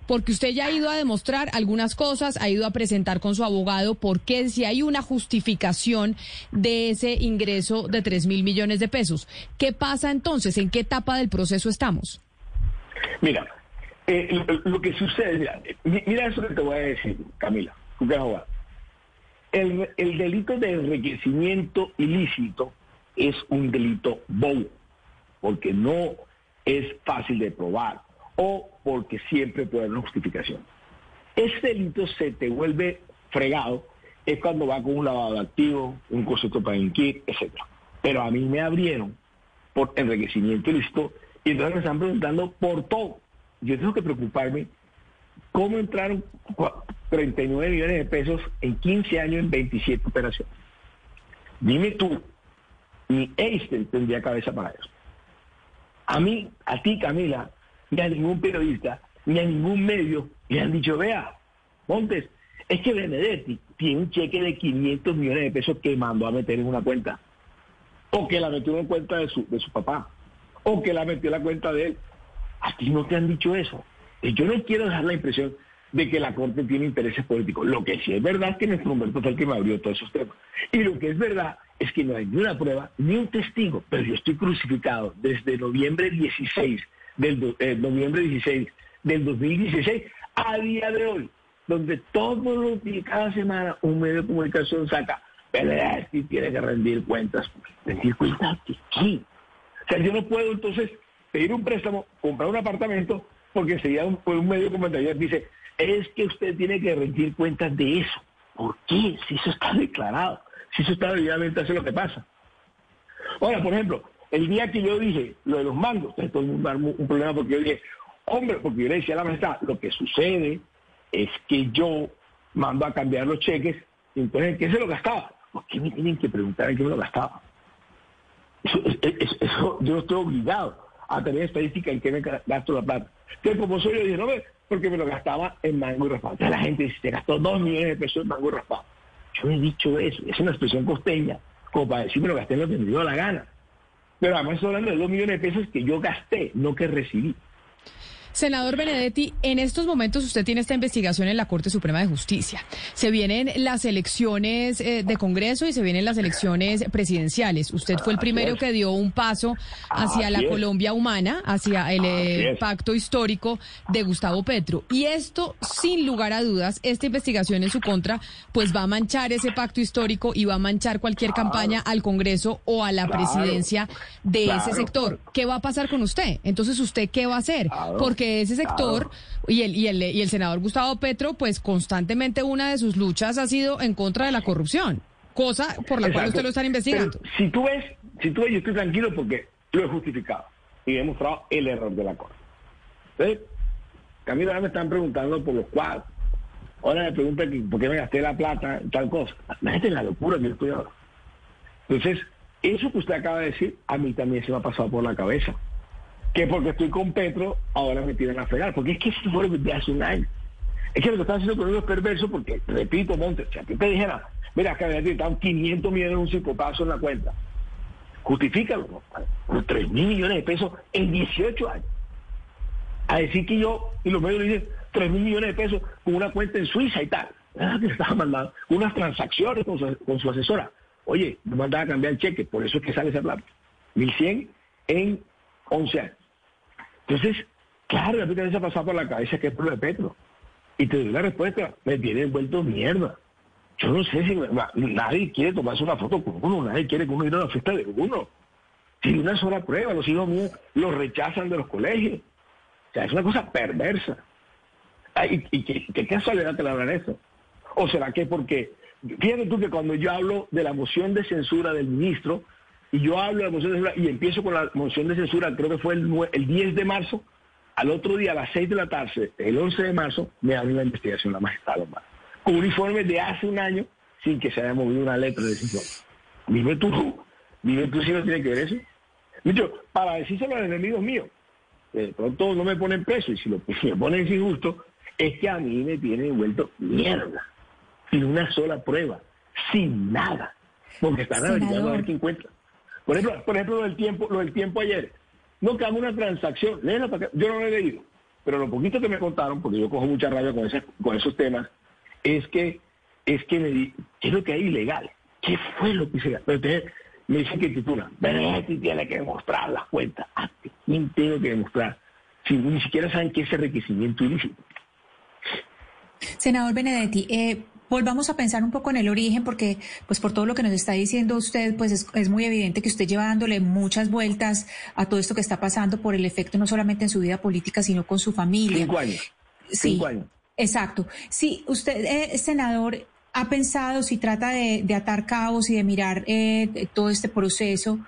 Porque usted ya ha ido a demostrar algunas cosas, ha ido a presentar con su abogado por qué si hay una justificación de ese ingreso de 3 mil millones de pesos. ¿Qué pasa entonces? ¿En qué etapa del proceso estamos? Mira, eh, lo, que sucede, mira, mi- mira eso que te voy a decir, Camila. El, el delito de enriquecimiento ilícito es un delito bobo, porque no es fácil de probar o porque siempre puede haber una justificación. Ese delito se te vuelve fregado es cuando va con un lavado de activos, un concepto para inquirir, etcétera. Pero a mí me abrieron por enriquecimiento ilícito y entonces me están preguntando por todo. Yo tengo que preocuparme cómo entraron cua- 39 millones de pesos en 15 años en 27 operaciones. Dime tú, ni Einstein tendría cabeza para eso. A mí, a ti Camila, ni a ningún periodista, ni a ningún medio le han dicho, vea, Montes, es que Benedetti tiene un cheque de 500 millones de pesos que mandó a meter en una cuenta o que la metió en cuenta de su, de su papá, o que la metió en la cuenta de él. A ti no te han dicho eso. Y yo no quiero dejar la impresión de que la Corte tiene intereses políticos. Lo que sí es verdad es que nuestro Humberto fue el que me abrió todos esos temas. Y lo que es verdad es que no hay ni una prueba ni un testigo, pero yo estoy crucificado desde noviembre 16 del eh, noviembre 16 del 2016 a día de hoy, donde todos los días, cada semana, un medio de comunicación saca, Benedetti tiene que rendir cuentas. ¿Rendir cuentas qué? O sea, yo no puedo entonces pedir un préstamo, comprar un apartamento, porque enseguida un, un medio de comunicación dice, es que usted tiene que rendir cuentas de eso. ¿Por qué? Si eso está declarado, si eso está debidamente hace lo que pasa. Ahora, por ejemplo, el día que yo dije lo de los mangos, el mundo armó un problema porque yo dije, hombre, porque yo le decía a la maestra, lo que sucede es que yo mando a cambiar los cheques Y entonces, ¿en qué se lo gastaba? ¿Por qué me tienen que preguntar en qué me lo gastaba? Yo estoy obligado a tener estadística en qué me gasto la plata. Entonces, como soy yo, dije, no, porque me lo gastaba en mango y raspado. Entonces la gente dice, se gastó dos millones de pesos en mango y raspado. Yo he dicho eso, es una expresión costeña, como para decir, me lo gasté en lo que me dio la gana. Pero además estoy hablando de dos millones de pesos que yo gasté, no que recibí. Senador Benedetti, en estos momentos usted tiene esta investigación en la Corte Suprema de Justicia. Se vienen las elecciones eh, de Congreso y se vienen las elecciones presidenciales. Usted fue el primero que dio un paso hacia la. Colombia humana, hacia el eh, pacto histórico de Gustavo Petro. Y esto, sin lugar a dudas, esta investigación en su contra, pues va a manchar ese pacto histórico y va a manchar cualquier campaña al Congreso o a la presidencia de ese sector. ¿Qué va a pasar con usted? Entonces, ¿usted qué va a hacer? Claro. Porque ese sector y, el, y, el, y el senador Gustavo Petro, pues constantemente una de sus luchas ha sido en contra de la corrupción, cosa por la cual usted lo está investigando. Pero si tú ves, si tú ves, yo estoy tranquilo porque lo he justificado y he demostrado el error de la Corte. Entonces, Camilo, ahora me están preguntando por los cuadros. Ahora me preguntan que por qué me gasté la plata tal cosa. Imagínate la locura que yo estoy ahora. Entonces, eso que usted acaba de decir, a mí también se me ha pasado por la cabeza. Que porque estoy con Petro, ahora me tiran a fregar. Porque es que eso fue que de hace un año. Es que lo que están haciendo conmigo es perverso porque, repito, Montes, si a ti te dijera, mira, acá me están 500 millones de un cipotazo en la cuenta. Justifícalo, ¿no? Con 3 mil millones de pesos en 18 años. A decir que yo, y los medios le dicen, 3 mil millones de pesos con una cuenta en Suiza y tal. Ah, que estaba mandando unas transacciones con su, con asesora. Oye, me mandaba a cambiar el cheque, por eso es que sale esa plata. 1100 en 11 años. Entonces, claro, a mí también se ha pasado por la cabeza que es por lo de Petro. Y te doy la respuesta, me tiene envuelto mierda. Yo no sé si nadie quiere tomarse una foto con uno, nadie quiere que uno ir a la fiesta de uno. Sin una sola prueba, los hijos míos los rechazan de los colegios. O sea, es una cosa perversa. ¿Y, qué casualidad te la hablan eso? ¿O será que porque, fíjate tú que cuando yo hablo de la moción de censura del ministro, y yo hablo de la moción de censura y empiezo con la moción de censura, creo que fue el, el 10 de marzo, al otro día a las 6 de la tarde, el 11 de marzo, me abre la investigación la magistrada Lombardo, con un informe de hace un año sin que se haya movido una letra de informe. Dime tú, dime tú si no tiene que ver eso. Dicho, para decírselo a los enemigos míos, de pronto no me ponen preso y si lo si <laughs> me ponen injusto, es que a mí me tienen vuelto mierda, sin una sola prueba, sin nada, porque están averiguando a ver qué encuentran. Por ejemplo, por ejemplo, lo del tiempo, lo del tiempo ayer. No que una transacción, léela para acá. yo no lo he leído, pero lo poquito que me contaron, porque yo cojo mucha rabia con, esas- con esos temas, es que es que me di, ¿qué es lo que hay ilegal? ¿Qué fue lo que se Pero entonces me dicen que titula, Benedetti tiene que demostrar las cuentas. ¿A quién tengo que demostrar? Si ni siquiera saben qué es enriquecimiento ilícito. Senador Benedetti, eh, volvamos a pensar un poco en el origen, porque pues por todo lo que nos está diciendo usted, pues es, es muy evidente que usted lleva dándole muchas vueltas a todo esto que está pasando por el efecto no solamente en su vida política, sino con su familia. Cinco años. Sí, Cinco años. exacto. Sí, usted, eh, senador, ha pensado si trata de, de atar cabos y de mirar eh, todo este proceso,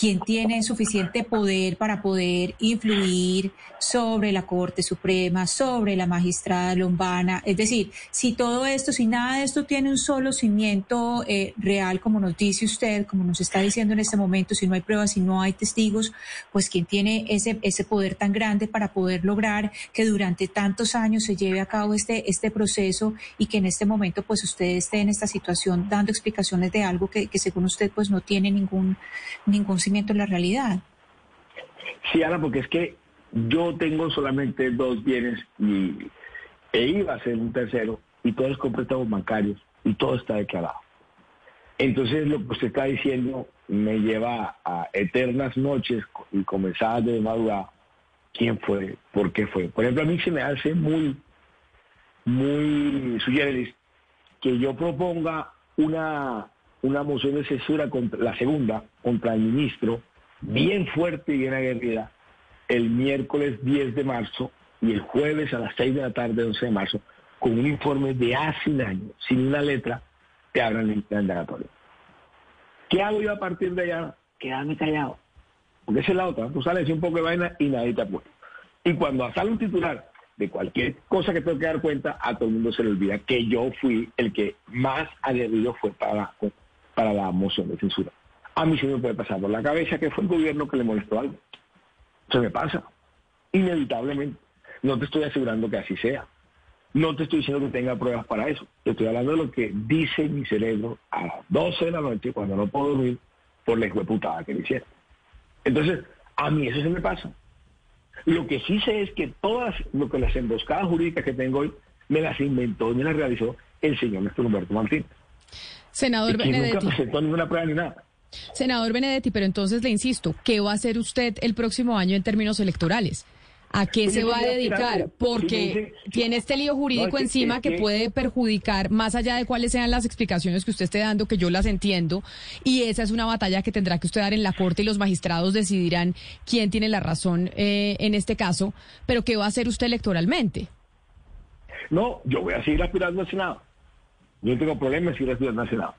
quién tiene suficiente poder para poder influir sobre la Corte Suprema, sobre la magistrada Lombana. Es decir, si todo esto, si nada de esto tiene un solo cimiento eh, real, como nos dice usted, como nos está diciendo en este momento, si no hay pruebas, si no hay testigos, pues quién tiene ese, ese poder tan grande para poder lograr que durante tantos años se lleve a cabo este, este proceso y que en este momento pues usted esté en esta situación dando explicaciones de algo que, que según usted pues no tiene ningún, ningún cimiento en la realidad. Sí, Ana, porque es que yo tengo solamente dos bienes y e iba a ser un tercero y todos con préstamos bancarios y todo está declarado. Entonces lo que usted está diciendo me lleva a eternas noches y comenzadas de madrugada. ¿Quién fue? ¿Por qué fue? Por ejemplo, a mí se me hace muy, muy sugerible que yo proponga una, una moción de censura contra la segunda contra el ministro, bien fuerte y bien aguerrida, el miércoles 10 de marzo y el jueves a las 6 de la tarde, 11 de marzo, con un informe de hace un año, sin una letra, te abran el indagatorio. ¿Qué hago yo a partir de allá? Quedarme callado. Porque esa es la otra. Tú sales un poco de vaina y nadie te apoya. Y cuando sale un titular, de cualquier cosa que tengo que dar cuenta, a todo el mundo se le olvida que yo fui el que más agredido fue para, para la moción de censura. A mí se me puede pasar por la cabeza que fue el gobierno que le molestó algo. Se me pasa, inevitablemente. No te estoy asegurando que así sea. No te estoy diciendo que tenga pruebas para eso. Te estoy hablando de lo que dice mi cerebro a las 12 de la noche cuando no puedo dormir por la putada que le hicieron. Entonces, a mí eso se me pasa. Lo que sí sé es que todas lo que las emboscadas jurídicas que tengo hoy me las inventó y me las realizó el señor Néstor Humberto Martín. Senador Benedetti. Nunca presentó ninguna prueba ni nada. Senador Benedetti, pero entonces le insisto, ¿qué va a hacer usted el próximo año en términos electorales? ¿A qué Pues se va a dedicar? aspirar, Porque tiene este lío jurídico No, es que- encima que- puede perjudicar, más allá de cuáles sean las explicaciones que usted esté dando, que yo las entiendo, y esa es una batalla que tendrá que usted dar en la Corte y los magistrados decidirán quién tiene la razón eh, en este caso, pero ¿qué va a hacer usted electoralmente? No, yo voy a seguir aspirando al Senado. Yo tengo problema en seguir aspirando al Senado.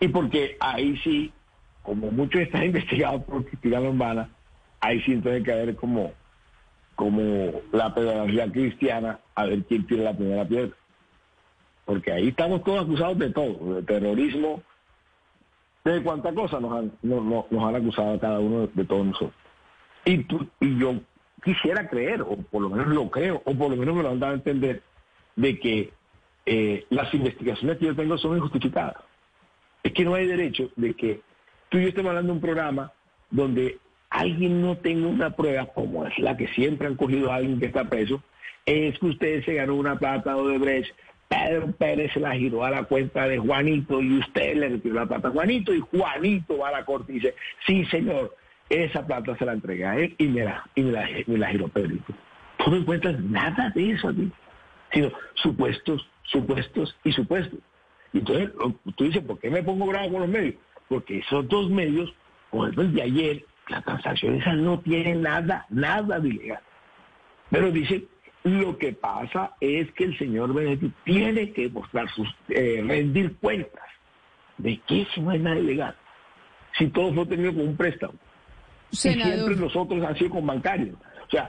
Y porque ahí sí, como muchos están <laughs> investigados por Cristina Lombana, ahí sí tiene que haber como, como la pedagogía cristiana, a ver quién tira la primera piedra. Porque ahí estamos todos acusados de todo, de terrorismo, de cuánta cosa nos han, no- no- nos han acusado a cada uno de, de todos nosotros. Y, tú- y yo quisiera creer, o por lo menos lo creo, o por lo menos me lo han dado a entender, de que eh, las investigaciones que yo tengo son injustificadas. Es que no hay derecho de que tú y yo estemos hablando de un programa donde alguien no tenga una prueba, como es la que siempre han cogido a alguien que está preso, es que usted se ganó una plata de Brecht, Pedro Pérez se la giró a la cuenta de Juanito y usted le retiró la plata a Juanito y Juanito va a la corte y dice, sí señor, esa plata se la entregué a él y me la, y me la, me giró Pedrito. Tú no encuentras nada de eso aquí, sino supuestos, supuestos y supuestos. Y entonces tú dices, ¿por qué me pongo bravo con los medios? Porque esos dos medios, ejemplo, el de ayer, la transacción esa no tiene nada, nada de ilegal. Pero dicen, lo que pasa es que el señor Benedetti tiene que mostrar sus, eh, rendir cuentas. ¿De qué si no hay nada ilegal? Si todo fue tenido con un préstamo. Y siempre Senador, los otros han sido con bancarios. O sea,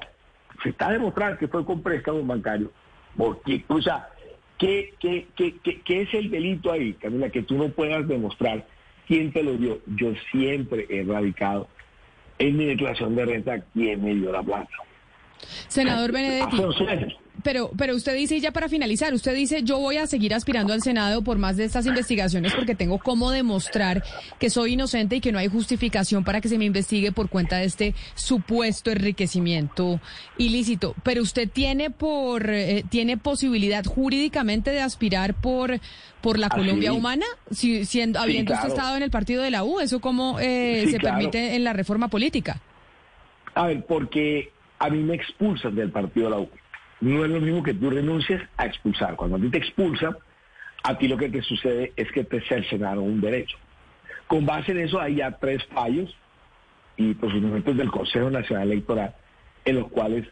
se está demostrando que fue con préstamo bancario. Porque, o sea, ¿qué, qué, qué, qué, es el delito ahí, Camila? Que tú no puedas demostrar quién te lo dio. Yo siempre he radicado en mi declaración de renta quién me dio la plata. senador Benedetti. Hace 11 años. Pero, pero usted dice, y ya para finalizar, usted dice, yo voy a seguir aspirando al Senado por más de estas investigaciones porque tengo cómo demostrar que soy inocente y que no hay justificación para que se me investigue por cuenta de este supuesto enriquecimiento ilícito. Pero usted tiene por, eh, tiene posibilidad jurídicamente de aspirar por, por la Ah, Colombia humana, si, siendo, Sí, habiendo usted estado en el partido de la U, eso cómo eh, Sí, se claro. permite en la reforma política. A ver, porque a mí me expulsan del partido de la U. No es lo mismo que tú renuncies a expulsar. Cuando a ti te expulsan, a ti lo que te sucede es que te cercenaron un derecho. Con base en eso hay ya tres fallos y procedimientos del Consejo Nacional Electoral en los cuales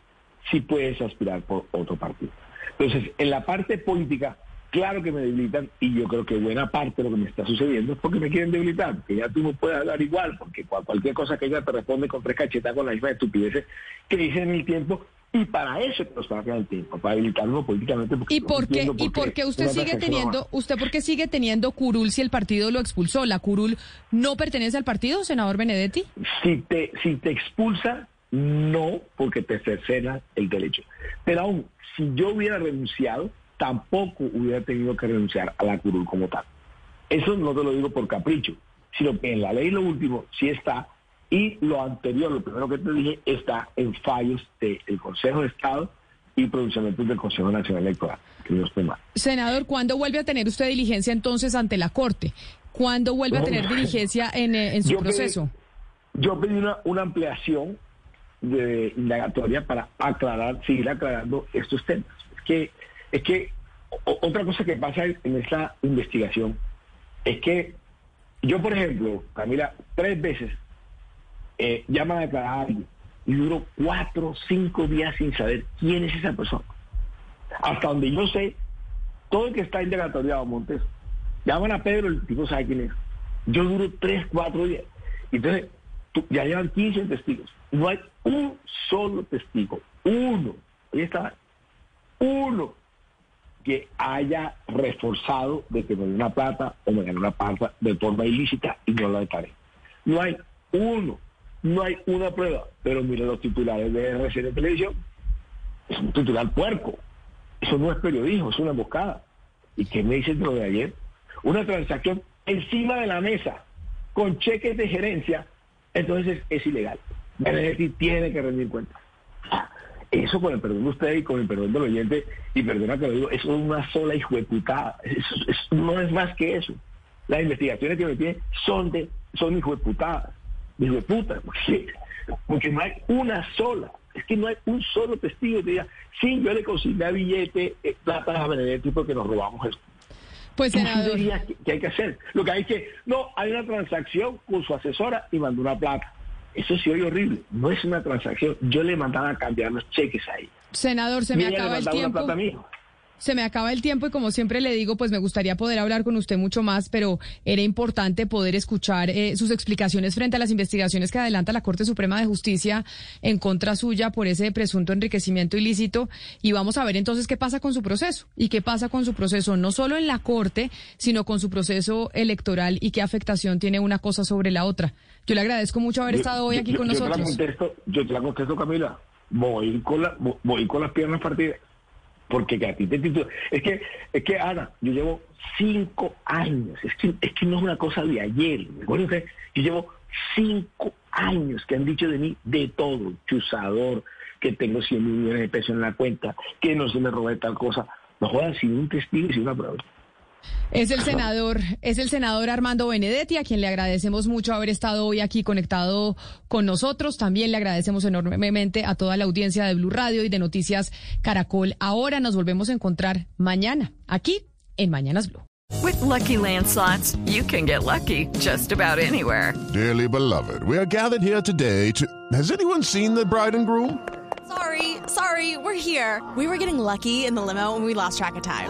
sí puedes aspirar por otro partido. Entonces, en la parte política, claro que me debilitan y yo creo que buena parte de lo que me está sucediendo es porque me quieren debilitar, que ya tú no puedes hablar igual, porque cual- cualquier cosa que ella te responde con tres cachetas con la misma estupidez que dicen en el tiempo y para eso que nos pagan el tiempo, para debilitarlo políticamente. porque ¿Y por qué, y por qué usted sigue teniendo, usted por qué sigue teniendo curul si el partido lo expulsó? ¿La curul no pertenece al partido, senador Benedetti? Si te, si te expulsan, no, porque te cercenan el derecho. Pero aún, si yo hubiera renunciado, tampoco hubiera tenido que renunciar a la curul como tal. Eso no te lo digo por capricho, sino que en la ley lo último sí está, y lo anterior, lo primero que te dije, está en fallos del Consejo de Estado y pronunciamientos del Consejo Nacional Electoral, que no esté mal. Senador, ¿cuándo vuelve a tener usted diligencia entonces ante la Corte? ¿Cuándo vuelve a tener diligencia en, eh, en su Yo pedí- proceso? Yo pedí una, una ampliación de indagatoria para aclarar, seguir aclarando estos temas. Es que, es que otra cosa que pasa en esta investigación es que yo, por ejemplo, Camila, tres veces eh, llaman a declarar a alguien y duro cuatro cinco días sin saber quién es esa persona. Hasta donde yo sé, todo el que está indagatoriado, Montes, llaman a Pedro, el tipo sabe quién es. Yo duro tres, cuatro días. Entonces, ya llevan 15 testigos. No hay un solo testigo, uno. Ahí está, uno que haya reforzado de dio una plata o ganó una plata de forma ilícita y no la declaré. No hay uno, no hay una prueba. Pero miren los titulares de RCN Televisión. Es un titular puerco. Eso no es periodismo, es una emboscada. ¿Y qué me dicen lo de ayer? Una transacción encima de la mesa, con cheques de gerencia, entonces es, ilegal. Benedetti tiene que rendir cuenta. Eso con el perdón de usted y con el perdón del oyente, y perdona que lo digo, eso es una sola hijueputada. Eso, eso no es más que eso. Las investigaciones que me piden son de, son hijueputadas. Hijueputas, porque, porque no hay una sola. Es que no hay un solo testigo que diga, sí, yo le consigné billete, eh, plata a Benedetti porque nos robamos esto. Pues ¿Tú sí senador, que hay que hacer? Lo que hay que, no, hay una transacción con su asesora y mandó una plata. Eso sí oye horrible. No es una transacción. Yo le mandaba a cambiar los cheques ahí. senador, se me acaba el tiempo. Se me acaba el tiempo y como siempre le digo, pues me gustaría poder hablar con usted mucho más, pero era importante poder escuchar eh, sus explicaciones frente a las investigaciones que adelanta la Corte Suprema de Justicia en contra suya por ese presunto enriquecimiento ilícito. Y vamos a ver entonces qué pasa con su proceso y qué pasa con su proceso, no solo en la Corte, sino con su proceso electoral y qué afectación tiene una cosa sobre la otra. Yo le agradezco mucho haber Yo- estado hoy aquí yo- con yo Te la nosotros. contesto, yo te la contesto, Camila. Voy con, la, vo- voy con las piernas partidas. Porque que a ti te titulan. Es que, es que, Ana, yo llevo cinco años. Es que, es que no es una cosa de ayer. ¿Me acuerdo usted? Yo llevo cinco años que han dicho de mí de todo. Chusador, que tengo 100 millones de pesos en la cuenta, que no se me robé tal cosa. No jodan sin un testigo y sin una prueba. Es el senador, es el senador Armando Benedetti, a quien le agradecemos mucho haber estado hoy aquí conectado con nosotros. También le agradecemos enormemente a toda la audiencia de Blue Radio y de Noticias Caracol. Ahora nos volvemos a encontrar mañana, aquí en Mañanas Blue. With Lucky Land slots, you can get lucky just about anywhere. Dearly beloved, we are gathered here today to. Has anyone seen the bride and groom? Sorry, sorry, we're here. We were getting lucky in the limo and we lost track of time.